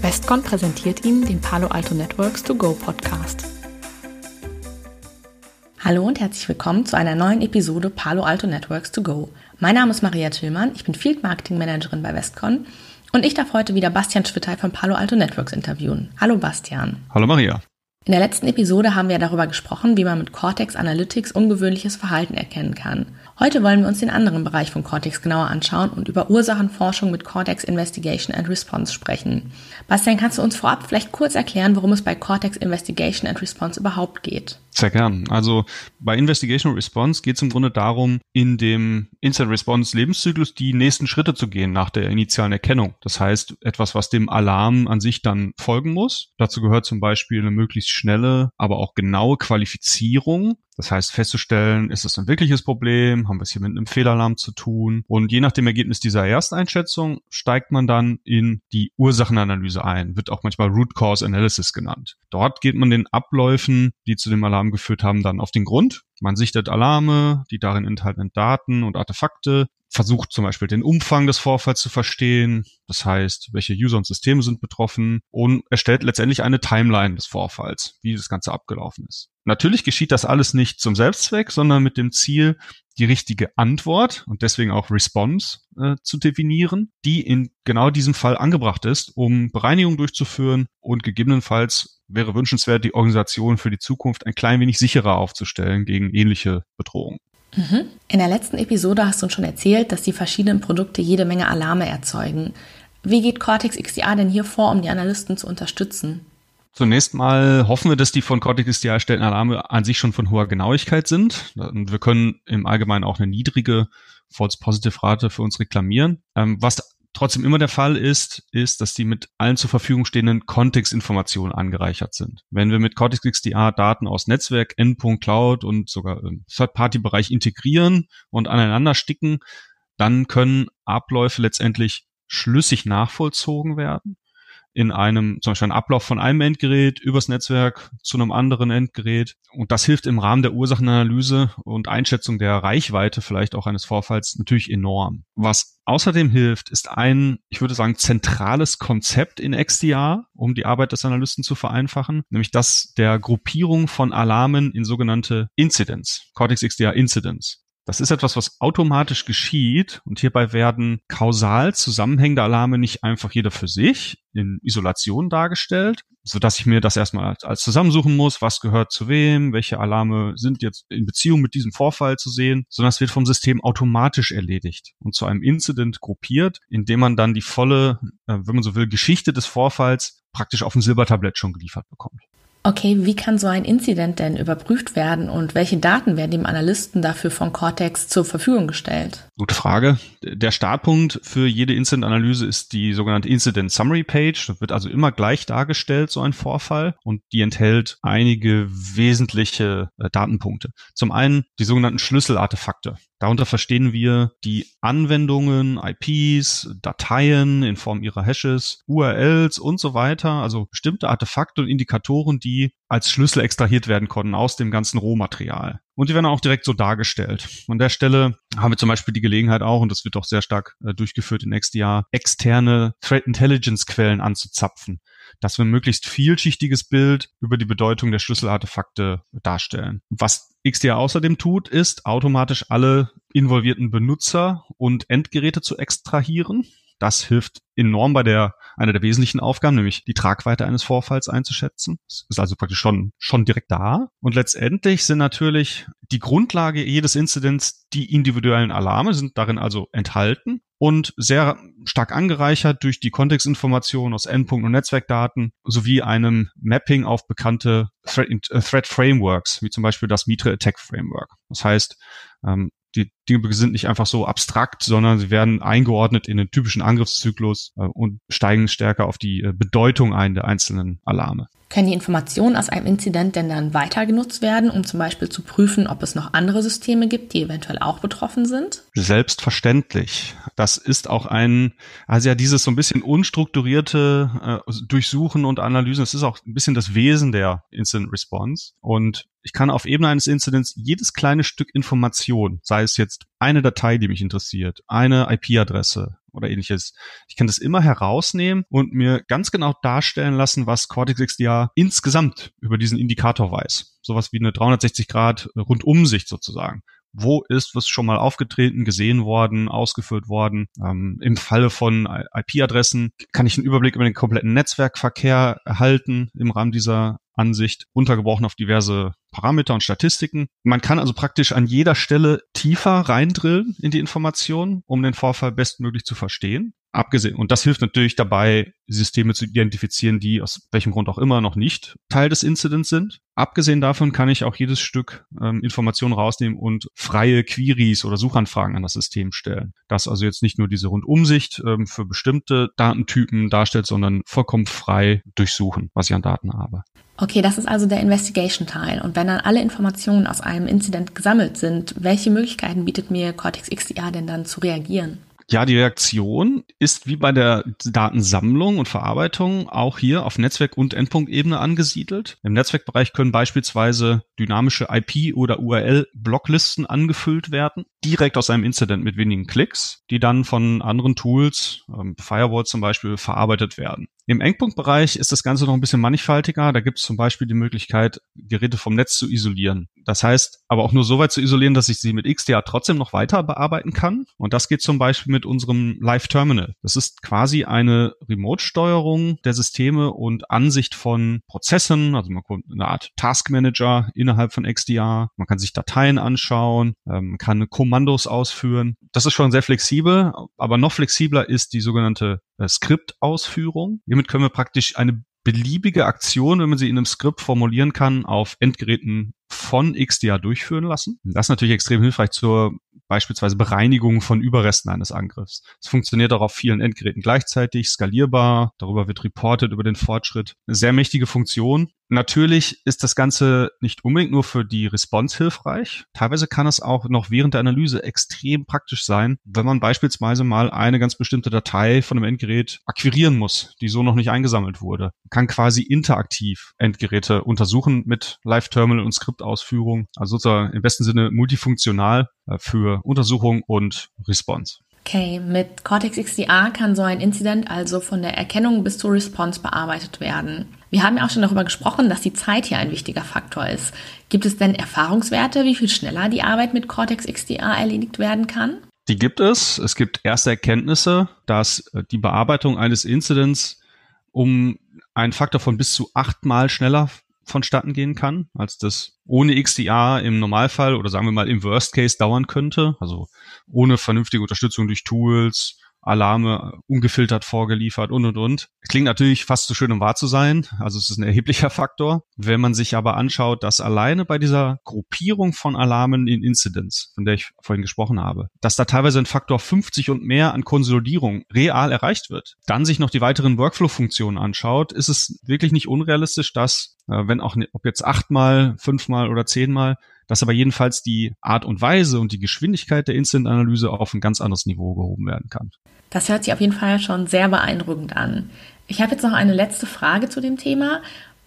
Westcon präsentiert Ihnen den Palo Alto Networks To Go Podcast. Hallo und herzlich willkommen zu einer neuen Episode Palo Alto Networks To Go. Mein Name ist Maria Tillmann, ich bin Field Marketing Managerin bei Westcon und ich darf heute wieder Bastian Schwittey von Palo Alto Networks interviewen. Hallo Bastian. Hallo Maria. In der letzten Episode haben wir darüber gesprochen, wie man mit Cortex Analytics ungewöhnliches Verhalten erkennen kann. Heute wollen wir uns den anderen Bereich von Cortex genauer anschauen und über Ursachenforschung mit Cortex Investigation and Response sprechen. Bastian, kannst du uns vorab vielleicht kurz erklären, worum es bei Cortex Investigation and Response überhaupt geht? Sehr gern. Also bei Investigation Response geht es im Grunde darum, in dem Instant Response Lebenszyklus die nächsten Schritte zu gehen nach der initialen Erkennung. Das heißt, etwas, was dem Alarm an sich dann folgen muss. Dazu gehört zum Beispiel eine möglichst schnelle, aber auch genaue Qualifizierung das heißt, festzustellen, ist es ein wirkliches Problem, haben wir es hier mit einem Fehlalarm zu tun. Und je nach dem Ergebnis dieser Ersteinschätzung steigt man dann in die Ursachenanalyse ein, wird auch manchmal Root Cause Analysis genannt. Dort geht man den Abläufen, die zu dem Alarm geführt haben, dann auf den Grund. Man sichtet Alarme, die darin enthaltenen Daten und Artefakte, versucht zum Beispiel den Umfang des Vorfalls zu verstehen, das heißt, welche User und Systeme sind betroffen und erstellt letztendlich eine Timeline des Vorfalls, wie das Ganze abgelaufen ist. Natürlich geschieht das alles nicht zum Selbstzweck, sondern mit dem Ziel, die richtige Antwort und deswegen auch Response äh, zu definieren, die in genau diesem Fall angebracht ist, um Bereinigung durchzuführen und gegebenenfalls wäre wünschenswert, die Organisation für die Zukunft ein klein wenig sicherer aufzustellen gegen ähnliche Bedrohungen. Mhm. In der letzten Episode hast du uns schon erzählt, dass die verschiedenen Produkte jede Menge Alarme erzeugen. Wie geht Cortex XDR denn hier vor, um die Analysten zu unterstützen? Zunächst mal hoffen wir, dass die von Cortex XDR erstellten Alarme an sich schon von hoher Genauigkeit sind. Und wir können im Allgemeinen auch eine niedrige False-Positive-Rate für uns reklamieren. Ähm, was trotzdem immer der Fall ist, ist, dass die mit allen zur Verfügung stehenden Kontextinformationen angereichert sind. Wenn wir mit Cortex XDR Daten aus Netzwerk, Endpunkt, Cloud und sogar Third-Party-Bereich integrieren und aneinander sticken, dann können Abläufe letztendlich schlüssig nachvollzogen werden in einem, zum Beispiel ein Ablauf von einem Endgerät übers Netzwerk zu einem anderen Endgerät. Und das hilft im Rahmen der Ursachenanalyse und Einschätzung der Reichweite vielleicht auch eines Vorfalls natürlich enorm. Was außerdem hilft, ist ein, ich würde sagen, zentrales Konzept in XDR, um die Arbeit des Analysten zu vereinfachen, nämlich das der Gruppierung von Alarmen in sogenannte Incidents, Cortex XDR Incidents. Das ist etwas, was automatisch geschieht und hierbei werden kausal zusammenhängende Alarme nicht einfach jeder für sich in Isolation dargestellt, so dass ich mir das erstmal als, als zusammensuchen muss, was gehört zu wem, welche Alarme sind jetzt in Beziehung mit diesem Vorfall zu sehen, sondern es wird vom System automatisch erledigt und zu einem Incident gruppiert, indem man dann die volle, äh, wenn man so will, Geschichte des Vorfalls praktisch auf dem Silbertablett schon geliefert bekommt. Okay, wie kann so ein Incident denn überprüft werden und welche Daten werden dem Analysten dafür von Cortex zur Verfügung gestellt? Gute Frage. Der Startpunkt für jede Incident-Analyse ist die sogenannte Incident Summary Page. Das wird also immer gleich dargestellt, so ein Vorfall, und die enthält einige wesentliche äh, Datenpunkte. Zum einen die sogenannten Schlüsselartefakte. Darunter verstehen wir die Anwendungen, IPs, Dateien in Form ihrer Hashes, URLs und so weiter, also bestimmte Artefakte und Indikatoren, die als Schlüssel extrahiert werden konnten aus dem ganzen Rohmaterial. Und die werden auch direkt so dargestellt. An der Stelle haben wir zum Beispiel die Gelegenheit auch, und das wird auch sehr stark äh, durchgeführt in XDR, externe Threat Intelligence Quellen anzuzapfen dass wir ein möglichst vielschichtiges Bild über die Bedeutung der Schlüsselartefakte darstellen. Was XDR außerdem tut, ist automatisch alle involvierten Benutzer und Endgeräte zu extrahieren. Das hilft enorm bei der, einer der wesentlichen Aufgaben, nämlich die Tragweite eines Vorfalls einzuschätzen. Das ist also praktisch schon, schon direkt da. Und letztendlich sind natürlich die Grundlage jedes Incidents die individuellen Alarme, sind darin also enthalten und sehr stark angereichert durch die Kontextinformationen aus Endpunkt- und Netzwerkdaten sowie einem Mapping auf bekannte Threat, äh, Threat Frameworks, wie zum Beispiel das Mitre Attack Framework. Das heißt, ähm, die Dinge sind nicht einfach so abstrakt, sondern sie werden eingeordnet in den typischen Angriffszyklus äh, und steigen stärker auf die äh, Bedeutung ein der einzelnen Alarme. Können die Informationen aus einem Inzident denn dann weiter genutzt werden, um zum Beispiel zu prüfen, ob es noch andere Systeme gibt, die eventuell auch betroffen sind? Selbstverständlich. Das ist auch ein, also ja, dieses so ein bisschen unstrukturierte äh, Durchsuchen und Analysen, das ist auch ein bisschen das Wesen der Incident Response. Und ich kann auf Ebene eines Incidents jedes kleine Stück Information, sei es jetzt eine Datei, die mich interessiert, eine IP-Adresse, oder ähnliches. Ich kann das immer herausnehmen und mir ganz genau darstellen lassen, was Cortex XDR insgesamt über diesen Indikator weiß. Sowas wie eine 360 Grad Rundumsicht sozusagen wo ist was schon mal aufgetreten, gesehen worden, ausgeführt worden. Ähm, Im Falle von IP-Adressen kann ich einen Überblick über den kompletten Netzwerkverkehr erhalten im Rahmen dieser Ansicht, runtergebrochen auf diverse Parameter und Statistiken. Man kann also praktisch an jeder Stelle tiefer reindrillen in die Informationen, um den Vorfall bestmöglich zu verstehen. Abgesehen, und das hilft natürlich dabei, Systeme zu identifizieren, die aus welchem Grund auch immer noch nicht Teil des Incidents sind. Abgesehen davon kann ich auch jedes Stück ähm, Informationen rausnehmen und freie Queries oder Suchanfragen an das System stellen. Das also jetzt nicht nur diese Rundumsicht ähm, für bestimmte Datentypen darstellt, sondern vollkommen frei durchsuchen, was ich an Daten habe. Okay, das ist also der Investigation-Teil. Und wenn dann alle Informationen aus einem Incident gesammelt sind, welche Möglichkeiten bietet mir Cortex XDR denn dann zu reagieren? Ja, die Reaktion ist wie bei der Datensammlung und Verarbeitung auch hier auf Netzwerk- und Endpunktebene angesiedelt. Im Netzwerkbereich können beispielsweise dynamische IP- oder URL-Blocklisten angefüllt werden, direkt aus einem Incident mit wenigen Klicks, die dann von anderen Tools, ähm, Firewall zum Beispiel, verarbeitet werden. Im Endpunktbereich ist das Ganze noch ein bisschen mannigfaltiger. Da gibt es zum Beispiel die Möglichkeit, Geräte vom Netz zu isolieren. Das heißt, aber auch nur so weit zu isolieren, dass ich sie mit XDA trotzdem noch weiter bearbeiten kann. Und das geht zum Beispiel mit unserem Live Terminal. Das ist quasi eine Remote-Steuerung der Systeme und Ansicht von Prozessen. Also man kommt eine Art Task Manager innerhalb von XDA. Man kann sich Dateien anschauen, ähm, kann Kommandos ausführen. Das ist schon sehr flexibel, aber noch flexibler ist die sogenannte äh, Skriptausführung. Hiermit können wir praktisch eine beliebige Aktion, wenn man sie in einem Skript formulieren kann, auf Endgeräten von XDA durchführen lassen. Das ist natürlich extrem hilfreich zur beispielsweise Bereinigung von Überresten eines Angriffs. Es funktioniert auch auf vielen Endgeräten gleichzeitig, skalierbar, darüber wird reported über den Fortschritt. Eine sehr mächtige Funktion, Natürlich ist das Ganze nicht unbedingt nur für die Response hilfreich. Teilweise kann es auch noch während der Analyse extrem praktisch sein, wenn man beispielsweise mal eine ganz bestimmte Datei von einem Endgerät akquirieren muss, die so noch nicht eingesammelt wurde. Man kann quasi interaktiv Endgeräte untersuchen mit Live-Terminal und Skriptausführung. Also sozusagen im besten Sinne multifunktional äh, für Untersuchung und Response. Okay, mit Cortex XDR kann so ein Incident also von der Erkennung bis zur Response bearbeitet werden. Wir haben ja auch schon darüber gesprochen, dass die Zeit hier ein wichtiger Faktor ist. Gibt es denn Erfahrungswerte, wie viel schneller die Arbeit mit Cortex XDR erledigt werden kann? Die gibt es. Es gibt erste Erkenntnisse, dass äh, die Bearbeitung eines Incidents um einen Faktor von bis zu achtmal schneller vonstatten gehen kann, als das ohne XDR im Normalfall oder sagen wir mal im Worst Case dauern könnte. Also ohne vernünftige Unterstützung durch Tools, Alarme ungefiltert vorgeliefert und und und. Klingt natürlich fast zu schön, um wahr zu sein. Also es ist ein erheblicher Faktor. Wenn man sich aber anschaut, dass alleine bei dieser Gruppierung von Alarmen in Incidents, von der ich vorhin gesprochen habe, dass da teilweise ein Faktor 50 und mehr an Konsolidierung real erreicht wird, dann sich noch die weiteren Workflow-Funktionen anschaut, ist es wirklich nicht unrealistisch, dass, äh, wenn auch, ob jetzt achtmal, fünfmal oder zehnmal, dass aber jedenfalls die Art und Weise und die Geschwindigkeit der Instant-Analyse auf ein ganz anderes Niveau gehoben werden kann. Das hört sich auf jeden Fall schon sehr beeindruckend an. Ich habe jetzt noch eine letzte Frage zu dem Thema.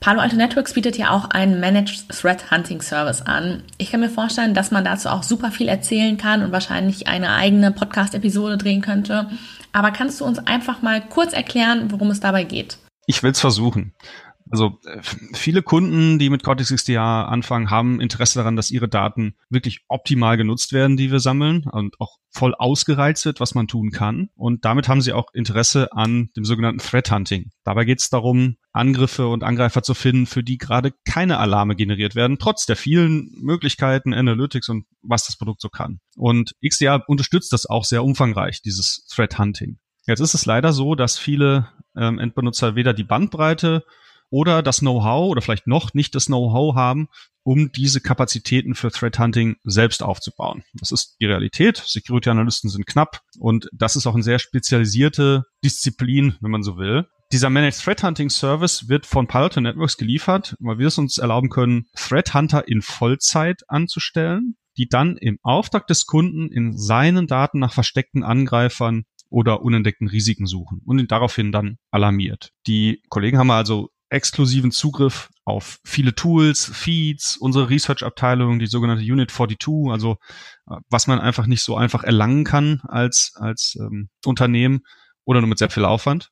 Palo Alto Networks bietet ja auch einen Managed Threat Hunting Service an. Ich kann mir vorstellen, dass man dazu auch super viel erzählen kann und wahrscheinlich eine eigene Podcast-Episode drehen könnte. Aber kannst du uns einfach mal kurz erklären, worum es dabei geht? Ich will es versuchen. Also äh, viele Kunden, die mit Cortex XDR anfangen, haben Interesse daran, dass ihre Daten wirklich optimal genutzt werden, die wir sammeln und auch voll ausgereizt wird, was man tun kann. Und damit haben sie auch Interesse an dem sogenannten Threat Hunting. Dabei geht es darum, Angriffe und Angreifer zu finden, für die gerade keine Alarme generiert werden, trotz der vielen Möglichkeiten, Analytics und was das Produkt so kann. Und XDR unterstützt das auch sehr umfangreich, dieses Threat Hunting. Jetzt ist es leider so, dass viele ähm, Endbenutzer weder die Bandbreite oder das Know-how oder vielleicht noch nicht das Know-how haben, um diese Kapazitäten für Threat Hunting selbst aufzubauen. Das ist die Realität. Security-Analysten sind knapp und das ist auch eine sehr spezialisierte Disziplin, wenn man so will. Dieser Managed Threat Hunting Service wird von Palo Networks geliefert, weil wir es uns erlauben können, Threat Hunter in Vollzeit anzustellen, die dann im Auftrag des Kunden in seinen Daten nach versteckten Angreifern oder unentdeckten Risiken suchen und ihn daraufhin dann alarmiert. Die Kollegen haben also exklusiven Zugriff auf viele Tools, Feeds, unsere Research-Abteilung, die sogenannte Unit 42, also äh, was man einfach nicht so einfach erlangen kann als, als ähm, Unternehmen oder nur mit sehr viel Aufwand.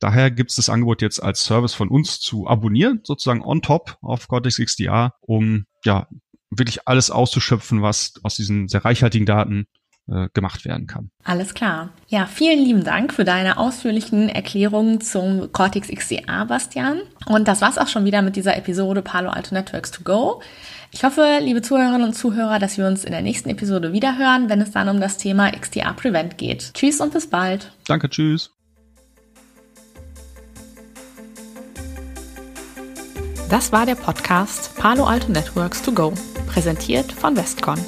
Daher gibt es das Angebot jetzt als Service von uns zu abonnieren, sozusagen on top auf Cortex XDR, um ja wirklich alles auszuschöpfen, was aus diesen sehr reichhaltigen Daten äh, gemacht werden kann. Alles klar. Ja, vielen lieben Dank für deine ausführlichen Erklärungen zum Cortex XDR, Bastian. Und das war's auch schon wieder mit dieser Episode Palo Alto Networks to Go. Ich hoffe, liebe Zuhörerinnen und Zuhörer, dass wir uns in der nächsten Episode wiederhören, wenn es dann um das Thema XDR Prevent geht. Tschüss und bis bald. Danke, tschüss. Das war der Podcast Palo Alto Networks to Go, präsentiert von Westcon.